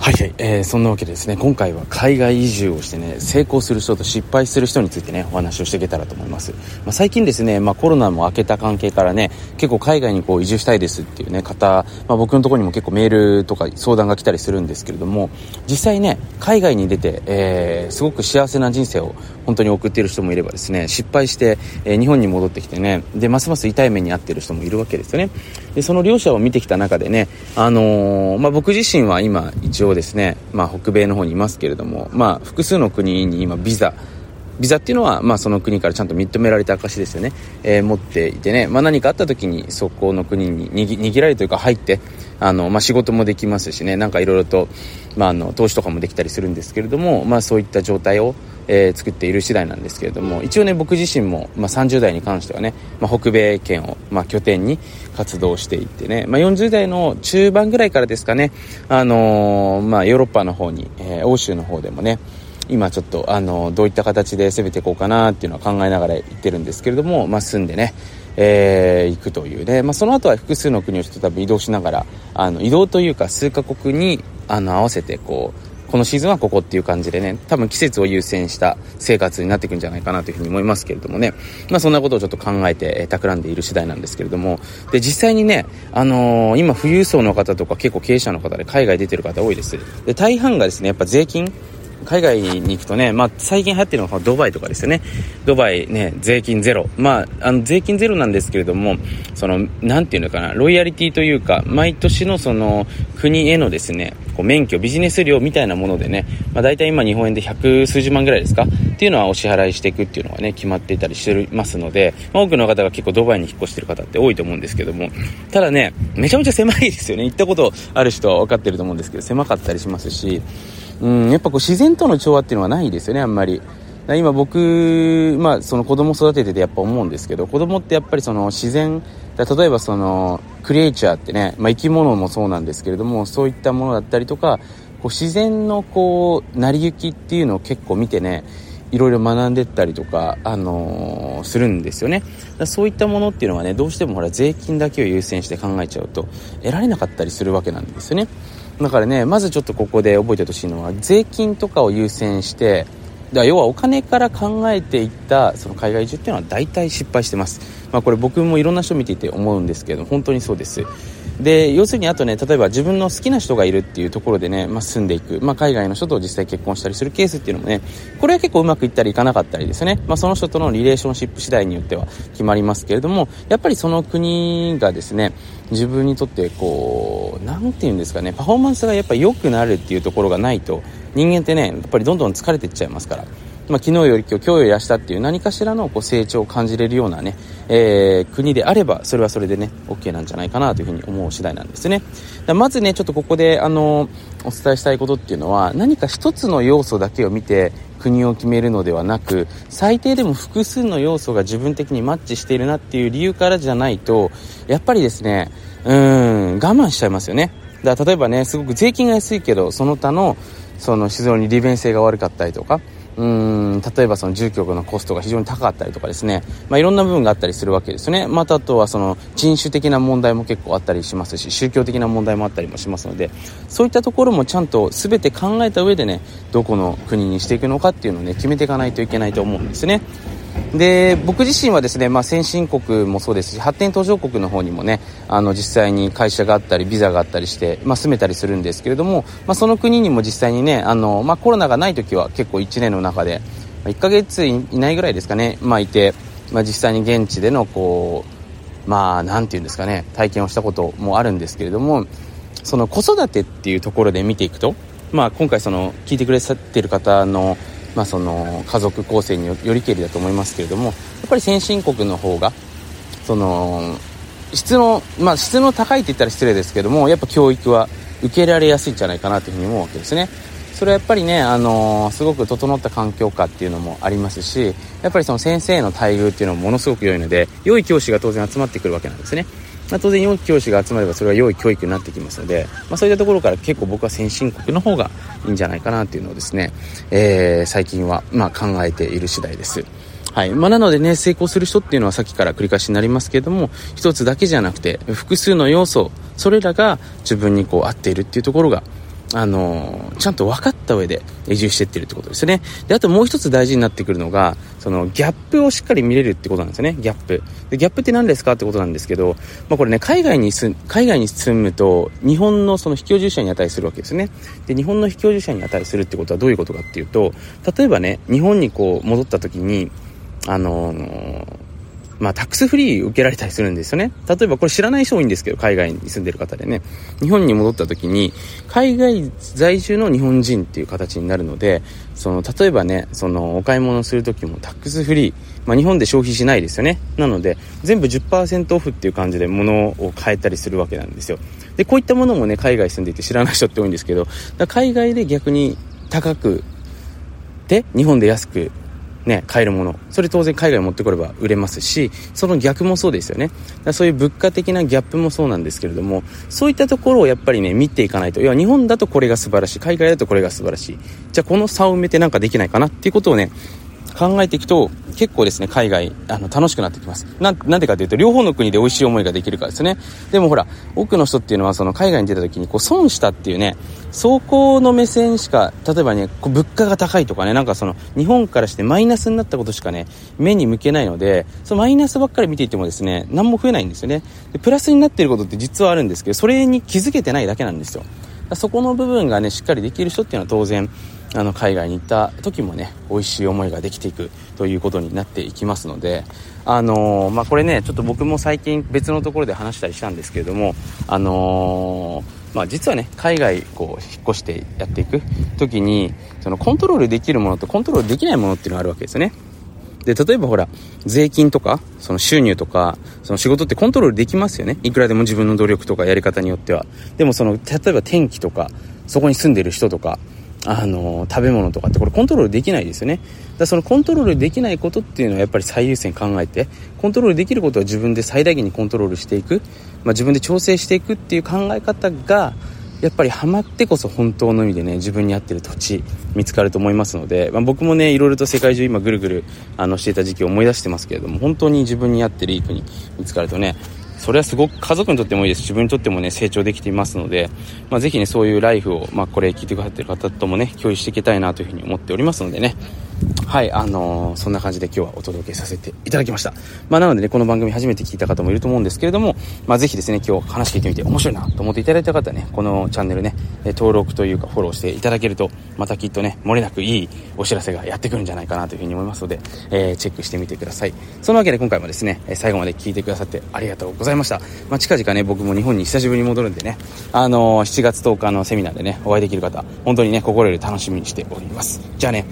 はいはい、えー、そんなわけでですね今回は海外移住をしてね成功する人と失敗する人についてねお話をしていけたらと思います、まあ、最近ですね、まあ、コロナも明けた関係からね結構海外にこう移住したいですっていうね方、まあ、僕のところにも結構メールとか相談が来たりするんですけれども実際ね海外に出て、えー、すごく幸せな人生を本当に送っている人もいればですね失敗して、えー、日本に戻ってきてねでますます痛い目に遭っている人もいるわけですよね。でその両者を見てきた中でね、あのまあ、僕自身は今一応ですね、まあ、北米の方にいますけれども、まあ、複数の国に今ビザビザっていうのは、まあ、その国からちゃんと認められた証ですよね、えー、持っていてね、まあ、何かあった時にそこの国に握られるというか入ってあの、まあ、仕事もできますしねなんかいろいろと、まあ、あの投資とかもできたりするんですけれども、まあ、そういった状態を、えー、作っている次第なんですけれども一応ね僕自身も、まあ、30代に関してはね、まあ、北米圏を、まあ、拠点に活動していってね、まあ、40代の中盤ぐらいからですかね、あのー、まあ、ヨーロッパの方に、えー、欧州の方でもね今ちょっとあのどういった形で攻めていこうかなっていうのは考えながら行ってるんですけれども、まあ、住んでね、えー、行くというね、まあ、その後は複数の国をちょっと多分移動しながらあの移動というか数カ国にあの合わせてこうこのシーズンはここっていう感じでね、多分季節を優先した生活になっていくんじゃないかなというふうに思いますけれどもね、まあそんなことをちょっと考えて、えー、企んでいる次第なんですけれども、で、実際にね、あのー、今富裕層の方とか結構経営者の方で海外出てる方多いです。で、大半がですね、やっぱ税金、海外に行くとね、まあ、最近流行ってるのはドバイとかですよね。ドバイね、税金ゼロ。まあ、あの、税金ゼロなんですけれども、その、なんていうのかな、ロイヤリティというか、毎年のその、国へのですね、こう免許、ビジネス料みたいなものでね、まあ、大体今日本円で百数十万ぐらいですか？っていうのはお支払いしていくっていうのがね、決まっていたりしてますので、まあ、多くの方が結構ドバイに引っ越してる方って多いと思うんですけども、ただね、めちゃめちゃ狭いですよね。行ったことある人は分かってると思うんですけど、狭かったりしますし、うん、やっぱこう自然との調和っていうのはないですよね、あんまり。今僕、まあ、その子供育てててやっぱ思うんですけど、子供ってやっぱりその自然、例えばそのクリエイチャーってね、まあ、生き物もそうなんですけれども、そういったものだったりとか、こう自然のこう、成り行きっていうのを結構見てね、いろいろ学んでったりとか、あのー、するんですよね。そういったものっていうのはね、どうしてもほら税金だけを優先して考えちゃうと、得られなかったりするわけなんですよね。だからね、まずちょっとここで覚えてほしいのは、税金とかを優先して、だ要はお金から考えていったその海外移住っていうのは大体失敗してます。まあこれ僕もいろんな人見ていて思うんですけど、本当にそうです。で要するにあとね例えば自分の好きな人がいるっていうところでね、まあ、住んでいく、まあ、海外の人と実際結婚したりするケースっていうのもねこれは結構うまくいったりいかなかったりですね、まあ、その人とのリレーションシップ次第によっては決まりますけれどもやっぱりその国がですね自分にとってこう何て言うんですかねパフォーマンスがやっぱ良くなるっていうところがないと人間ってねやっぱりどんどん疲れていっちゃいますから。まあ、昨日より今日、今日より明日っていう何かしらのこう成長を感じれるようなね、えー、国であれば、それはそれでね、OK なんじゃないかなというふうに思う次第なんですね。まずね、ちょっとここで、あのお伝えしたいことっていうのは、何か一つの要素だけを見て、国を決めるのではなく、最低でも複数の要素が自分的にマッチしているなっていう理由からじゃないと、やっぱりですね、うん、我慢しちゃいますよね。だから例えばね、すごく税金が安いけど、その他の、その非常に利便性が悪かったりとか、うん例えばその住居のコストが非常に高かったりとかですね、まあ、いろんな部分があったりするわけですね。またあとはその人種的な問題も結構あったりしますし宗教的な問題もあったりもしますのでそういったところもちゃんと全て考えた上でねどこの国にしていくのかっていうのをね決めていかないといけないと思うんですね。で僕自身はですね、まあ、先進国もそうですし発展途上国の方にもねあの実際に会社があったりビザがあったりして、まあ、住めたりするんですけれども、まあ、その国にも実際にねあの、まあ、コロナがない時は結構1年の中で1ヶ月いないぐらいですかね、まあ、いて、まあ、実際に現地でのこうまあなんていうんですかね体験をしたこともあるんですけれどもその子育てっていうところで見ていくと、まあ、今回その聞いてくれてる方のまあ、その家族構成によりけりだと思いますけれどもやっぱり先進国の方がその質の、まあ、質の高いって言ったら失礼ですけどもやっぱ教育は受けられやすいんじゃないかなというふうに思うわけですね。それはやっぱりね、あのー、すごく整った環境下っていうのもありますし、やっぱりその先生の待遇っていうのもものすごく良いので、良い教師が当然集まってくるわけなんですね。まあ、当然良い教師が集まればそれは良い教育になってきますので、まあ、そういったところから結構僕は先進国の方がいいんじゃないかなっていうのをですね、えー、最近はま考えている次第です。はい。まあ、なのでね、成功する人っていうのはさっきから繰り返しになりますけれども、一つだけじゃなくて、複数の要素、それらが自分にこう合っているっていうところが、あのちゃんと分かった上で移住していってるってことですね。で、あともう一つ大事になってくるのが、そのギャップをしっかり見れるってことなんですよね。ギャップ。で、ギャップって何ですかってことなんですけど、まあこれね、海外に住、海外に住むと、日本のその非居住者に値するわけですね。で、日本の非居住者に値するってことはどういうことかっていうと、例えばね、日本にこう戻った時に、あのーまあ、タックスフリー受けられたりするんですよね。例えばこれ知らない人多いんですけど、海外に住んでる方でね、日本に戻った時に、海外在住の日本人っていう形になるので、その、例えばね、その、お買い物する時もタックスフリー、まあ、日本で消費しないですよね。なので、全部10%オフっていう感じで物を買えたりするわけなんですよ。で、こういったものもね、海外住んでいて知らない人って多いんですけど、海外で逆に高くで、日本で安くね、買えるもの。それ当然海外持ってこれば売れますし、その逆もそうですよね。だそういう物価的なギャップもそうなんですけれども、そういったところをやっぱりね、見ていかないと。要は、日本だとこれが素晴らしい。海外だとこれが素晴らしい。じゃあこの差を埋めてなんかできないかなっていうことをね、考えていくと結構ですね海外あの楽しくなってきます。ななんでかというと両方の国で美味しい思いができるからですね。でもほら多くの人っていうのはその海外に出た時にこう損したっていうね走行の目線しか例えばねこう物価が高いとかねなんかその日本からしてマイナスになったことしかね目に向けないのでそのマイナスばっかり見ていてもですね何も増えないんですよね。でプラスになっていることって実はあるんですけどそれに気づけてないだけなんですよ。そこの部分がねしっかりできる人っていうのは当然あの海外に行った時もね美味しい思いができていくということになっていきますのであのー、まあ、これねちょっと僕も最近別のところで話したりしたんですけれどもあのー、まあ、実はね海外こう引っ越してやっていく時にそのコントロールできるものとコントロールできないものっていうのがあるわけですよねで、例えばほら、税金とか、その収入とか、その仕事ってコントロールできますよね。いくらでも自分の努力とかやり方によっては。でもその、例えば天気とか、そこに住んでる人とか、あの食べ物とかってこれコントロールできないですよね。だそのコントロールできないことっていうのはやっぱり最優先考えてコントロールできることは自分で最大限にコントロールしていく、まあ、自分で調整していくっていう考え方がやっぱりハマってこそ本当の意味でね自分に合ってる土地見つかると思いますので、まあ、僕もねいろいろと世界中今ぐるぐるあのしていた時期を思い出してますけれども本当に自分に合ってるいい国見つかるとねそれはすごく家族にとってもいいです自分にとってもね成長できていますので、まあ、ぜひねそういうライフを、まあ、これ聞いてくださってる方ともね共有していきたいなというふうに思っておりますのでね。はい、あのー、そんな感じで今日はお届けさせていただきました。まあ、なのでね、この番組初めて聞いた方もいると思うんですけれども、まあ、ぜひですね、今日話聞いてみて面白いなと思っていただいた方はね、このチャンネルね、登録というかフォローしていただけると、またきっとね、漏れなくいいお知らせがやってくるんじゃないかなというふうに思いますので、えー、チェックしてみてください。そのわけで今回もですね、最後まで聞いてくださってありがとうございました。まあ、近々ね、僕も日本に久しぶりに戻るんでね、あのー、7月10日のセミナーでね、お会いできる方、本当にね、心より楽しみにしております。じゃあね、